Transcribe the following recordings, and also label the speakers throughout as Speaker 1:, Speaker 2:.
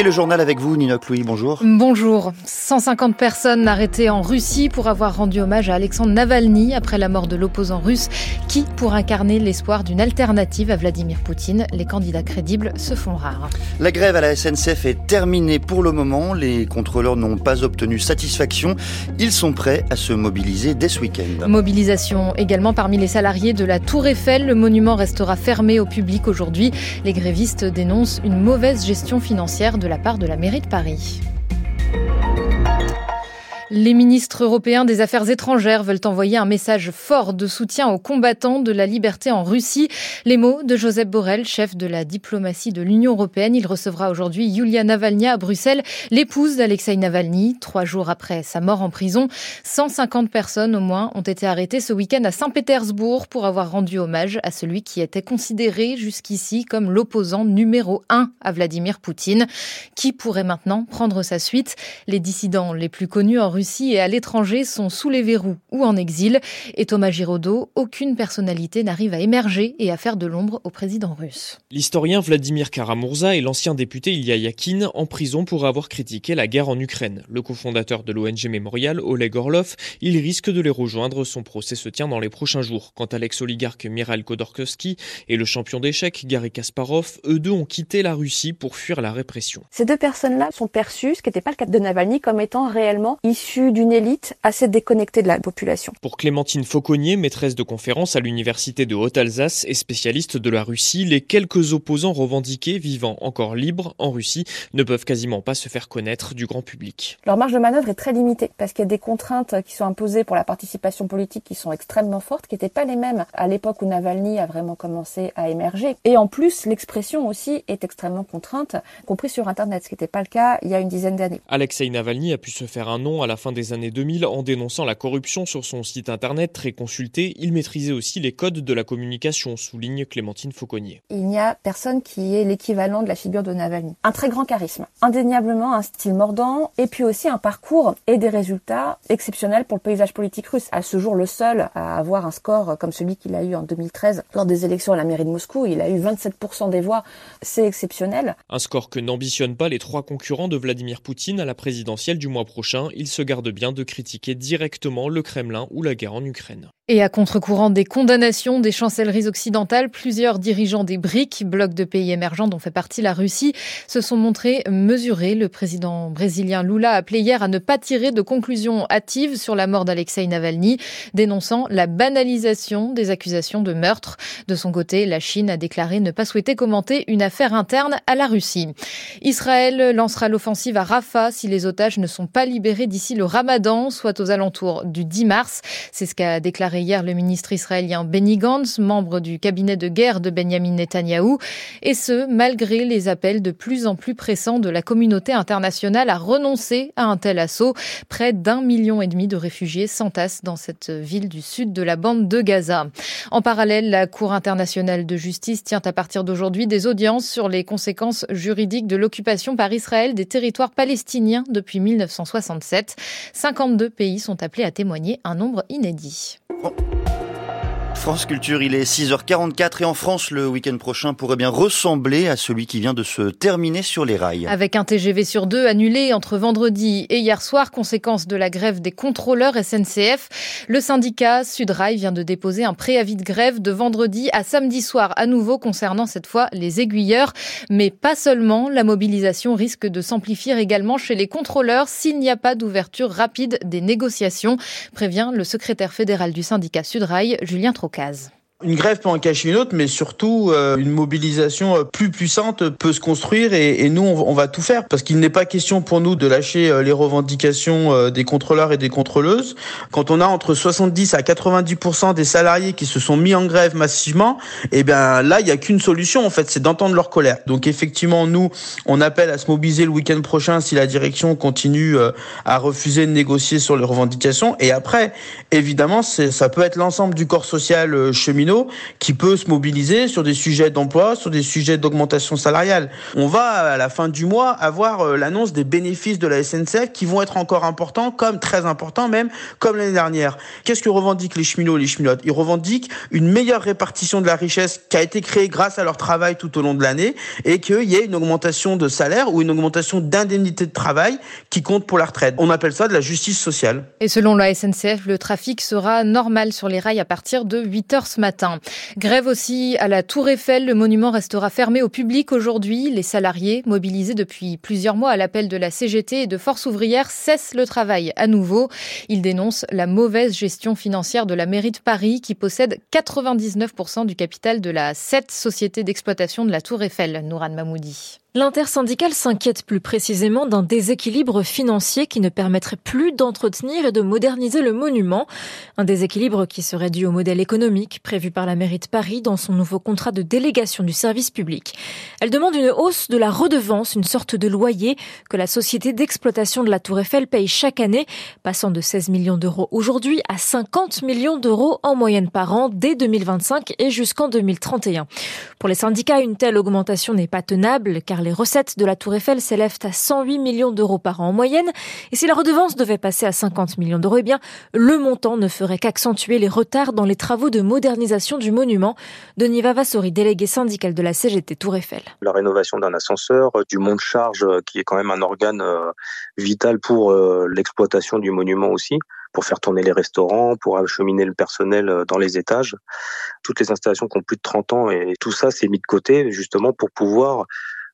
Speaker 1: Et le journal avec vous, Nino Louis, bonjour.
Speaker 2: Bonjour. 150 personnes arrêtées en Russie pour avoir rendu hommage à Alexandre Navalny après la mort de l'opposant russe qui, pour incarner l'espoir d'une alternative à Vladimir Poutine, les candidats crédibles se font rares.
Speaker 1: La grève à la SNCF est terminée pour le moment. Les contrôleurs n'ont pas obtenu satisfaction. Ils sont prêts à se mobiliser dès ce week-end.
Speaker 2: Mobilisation également parmi les salariés de la Tour Eiffel. Le monument restera fermé au public aujourd'hui. Les grévistes dénoncent une mauvaise gestion financière de la part de la mairie de Paris. Les ministres européens des Affaires étrangères veulent envoyer un message fort de soutien aux combattants de la liberté en Russie. Les mots de Joseph Borrell, chef de la diplomatie de l'Union européenne. Il recevra aujourd'hui Yulia Navalny à Bruxelles, l'épouse d'Alexei Navalny. Trois jours après sa mort en prison, 150 personnes au moins ont été arrêtées ce week-end à Saint-Pétersbourg pour avoir rendu hommage à celui qui était considéré jusqu'ici comme l'opposant numéro un à Vladimir Poutine. Qui pourrait maintenant prendre sa suite? Les dissidents les plus connus en Russie Russie et à l'étranger sont sous les verrous ou en exil. Et Thomas Giraudot, aucune personnalité n'arrive à émerger et à faire de l'ombre au président russe.
Speaker 3: L'historien Vladimir Karamurza et l'ancien député Ilya Yakin en prison pour avoir critiqué la guerre en Ukraine. Le cofondateur de l'ONG Mémorial, Oleg Orlov, il risque de les rejoindre. Son procès se tient dans les prochains jours. Quant à l'ex-oligarque Mikhail Khodorkovsky et le champion d'échecs Gary Kasparov, eux deux ont quitté la Russie pour fuir la répression.
Speaker 4: Ces deux personnes-là sont perçues, ce qui n'était pas le cas de Navalny, comme étant réellement issues d'une élite assez déconnectée de la population.
Speaker 3: Pour Clémentine Fauconnier, maîtresse de conférence à l'université de Haute-Alsace et spécialiste de la Russie, les quelques opposants revendiqués vivant encore libres en Russie ne peuvent quasiment pas se faire connaître du grand public.
Speaker 4: Leur marge de manœuvre est très limitée parce qu'il y a des contraintes qui sont imposées pour la participation politique qui sont extrêmement fortes, qui n'étaient pas les mêmes à l'époque où Navalny a vraiment commencé à émerger. Et en plus, l'expression aussi est extrêmement contrainte, compris sur Internet, ce qui n'était pas le cas il y a une dizaine d'années.
Speaker 3: Alexei Navalny a pu se faire un nom à la fin des années 2000 en dénonçant la corruption sur son site internet très consulté. Il maîtrisait aussi les codes de la communication, souligne Clémentine Fauconnier.
Speaker 4: Il n'y a personne qui est l'équivalent de la figure de Navalny. Un très grand charisme, indéniablement un style mordant et puis aussi un parcours et des résultats exceptionnels pour le paysage politique russe. À ce jour, le seul à avoir un score comme celui qu'il a eu en 2013 lors des élections à la mairie de Moscou. Il a eu 27% des voix. C'est exceptionnel.
Speaker 3: Un score que n'ambitionnent pas les trois concurrents de Vladimir Poutine à la présidentielle du mois prochain. Il se garde bien de critiquer directement le Kremlin ou la guerre en Ukraine.
Speaker 2: Et à contre-courant des condamnations des chancelleries occidentales, plusieurs dirigeants des BRIC, blocs de pays émergents dont fait partie la Russie, se sont montrés mesurés. Le président brésilien Lula a appelé hier à ne pas tirer de conclusions hâtives sur la mort d'Alexei Navalny, dénonçant la banalisation des accusations de meurtre. De son côté, la Chine a déclaré ne pas souhaiter commenter une affaire interne à la Russie. Israël lancera l'offensive à Rafah si les otages ne sont pas libérés d'ici le ramadan, soit aux alentours du 10 mars. C'est ce qu'a déclaré hier le ministre israélien Benny Gantz, membre du cabinet de guerre de Benjamin Netanyahou, et ce, malgré les appels de plus en plus pressants de la communauté internationale à renoncer à un tel assaut. Près d'un million et demi de réfugiés s'entassent dans cette ville du sud de la bande de Gaza. En parallèle, la Cour internationale de justice tient à partir d'aujourd'hui des audiences sur les conséquences juridiques de l'occupation par Israël des territoires palestiniens depuis 1967. 52 pays sont appelés à témoigner un nombre inédit. Bravo.
Speaker 1: France Culture, il est 6h44 et en France, le week-end prochain pourrait bien ressembler à celui qui vient de se terminer sur les rails.
Speaker 2: Avec un TGV sur deux annulé entre vendredi et hier soir, conséquence de la grève des contrôleurs SNCF, le syndicat Sudrail vient de déposer un préavis de grève de vendredi à samedi soir à nouveau concernant cette fois les aiguilleurs. Mais pas seulement, la mobilisation risque de s'amplifier également chez les contrôleurs s'il n'y a pas d'ouverture rapide des négociations, prévient le secrétaire fédéral du syndicat Sudrail, Julien Trocas.
Speaker 5: Une grève peut en cacher une autre, mais surtout euh, une mobilisation euh, plus puissante peut se construire et, et nous on, va tout faire parce qu'il n'est pas question pour nous de lâcher euh, les revendications des contrôleurs et des contrôleuses. Quand on a entre 70 à 90% des salariés qui se sont mis en grève massivement, eh bien là il y a qu'une solution en fait, c'est d'entendre leur colère. Donc effectivement nous on appelle à se mobiliser le week-end prochain si la direction continue à refuser de négocier sur les revendications et après évidemment ça peut être l'ensemble du corps social cheminot qui peut se mobiliser sur des sujets d'emploi, sur des sujets d'augmentation salariale. On va à la fin du mois avoir euh, l'annonce des bénéfices de la SNCF qui vont être encore importants, comme très importants même, comme l'année dernière. Qu'est-ce que revendiquent les cheminots et les cheminotes? Ils revendiquent une meilleure répartition de la richesse qui a été créée grâce à leur travail tout au long de l'année et qu'il y ait une augmentation de salaire ou une augmentation d'indemnité de travail qui compte pour la retraite. On appelle ça de la justice sociale.
Speaker 2: Et selon la SNCF, le trafic sera normal sur les rails à partir de 8 heures ce matin. Grève aussi à la Tour Eiffel. Le monument restera fermé au public aujourd'hui. Les salariés, mobilisés depuis plusieurs mois à l'appel de la CGT et de Force ouvrière, cessent le travail à nouveau. Ils dénoncent la mauvaise gestion financière de la mairie de Paris qui possède 99% du capital de la 7 société d'exploitation de la Tour Eiffel, Nouran Mamoudi.
Speaker 6: L'intersyndicale s'inquiète plus précisément d'un déséquilibre financier qui ne permettrait plus d'entretenir et de moderniser le monument. Un déséquilibre qui serait dû au modèle économique prévu par la mairie de Paris dans son nouveau contrat de délégation du service public. Elle demande une hausse de la redevance, une sorte de loyer que la société d'exploitation de la Tour Eiffel paye chaque année, passant de 16 millions d'euros aujourd'hui à 50 millions d'euros en moyenne par an dès 2025 et jusqu'en 2031. Pour les syndicats, une telle augmentation n'est pas tenable car les recettes de la Tour Eiffel s'élèvent à 108 millions d'euros par an en moyenne. Et si la redevance devait passer à 50 millions d'euros, eh bien, le montant ne ferait qu'accentuer les retards dans les travaux de modernisation du monument. Denis Vavassori, délégué syndical de la CGT Tour Eiffel.
Speaker 7: La rénovation d'un ascenseur, du mont de charge, euh, qui est quand même un organe euh, vital pour euh, l'exploitation du monument aussi pour faire tourner les restaurants, pour acheminer le personnel dans les étages. Toutes les installations qui ont plus de 30 ans et tout ça, c'est mis de côté justement pour pouvoir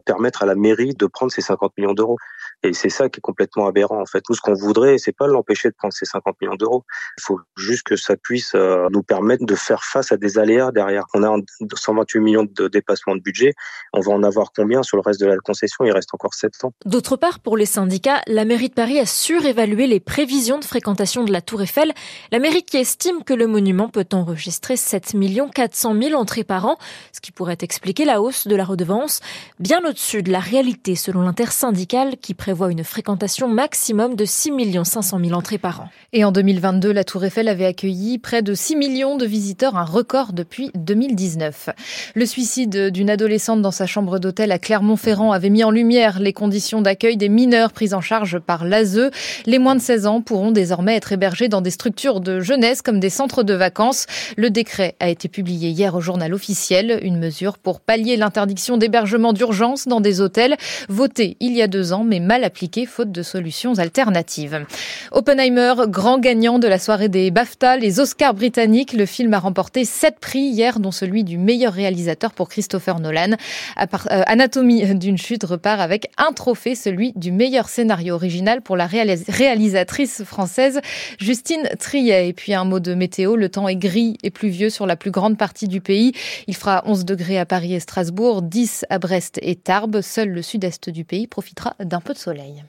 Speaker 7: permettre à la mairie de prendre ces 50 millions d'euros. Et c'est ça qui est complètement aberrant en fait. Nous, ce qu'on voudrait, c'est pas l'empêcher de prendre ces 50 millions d'euros. Il faut juste que ça puisse euh, nous permettre de faire face à des aléas derrière. On a 128 millions de dépassement de budget. On va en avoir combien sur le reste de la concession? Il reste encore 7 ans.
Speaker 6: D'autre part, pour les syndicats, la mairie de Paris a surévalué les prévisions de fréquentation de la Tour Eiffel. La mairie qui estime que le monument peut enregistrer 7 400 000 entrées par an, ce qui pourrait expliquer la hausse de la redevance, bien au-dessus de la réalité selon l'intersyndicale qui prévoit une fréquentation maximum de 6 500 000 entrées par an.
Speaker 2: Et en 2022, la Tour Eiffel avait accueilli près de 6 millions de visiteurs, un record depuis 2019. Le suicide d'une adolescente dans sa chambre d'hôtel à Clermont-Ferrand avait mis en lumière les conditions d'accueil des mineurs pris en charge par l'ASE. Les moins de 16 ans pourront désormais être hébergés dans des structures de jeunesse comme des centres de vacances. Le décret a été publié hier au journal officiel, une mesure pour pallier l'interdiction d'hébergement d'urgence dans des hôtels, votée il y a deux ans mais mal appliquée faute de solutions alternatives. Oppenheimer, grand gagnant de la soirée des BAFTA, les Oscars britanniques, le film a remporté sept prix hier, dont celui du meilleur réalisateur pour Christopher Nolan. Euh, Anatomie d'une chute repart avec un trophée, celui du meilleur scénario original pour la réalisatrice française Justine Triet. Et puis un mot de météo, le temps est gris et pluvieux sur la plus grande partie du pays. Il fera 11 degrés à Paris et Strasbourg, 10 à Brest et Seul le sud-est du pays profitera d'un peu de soleil.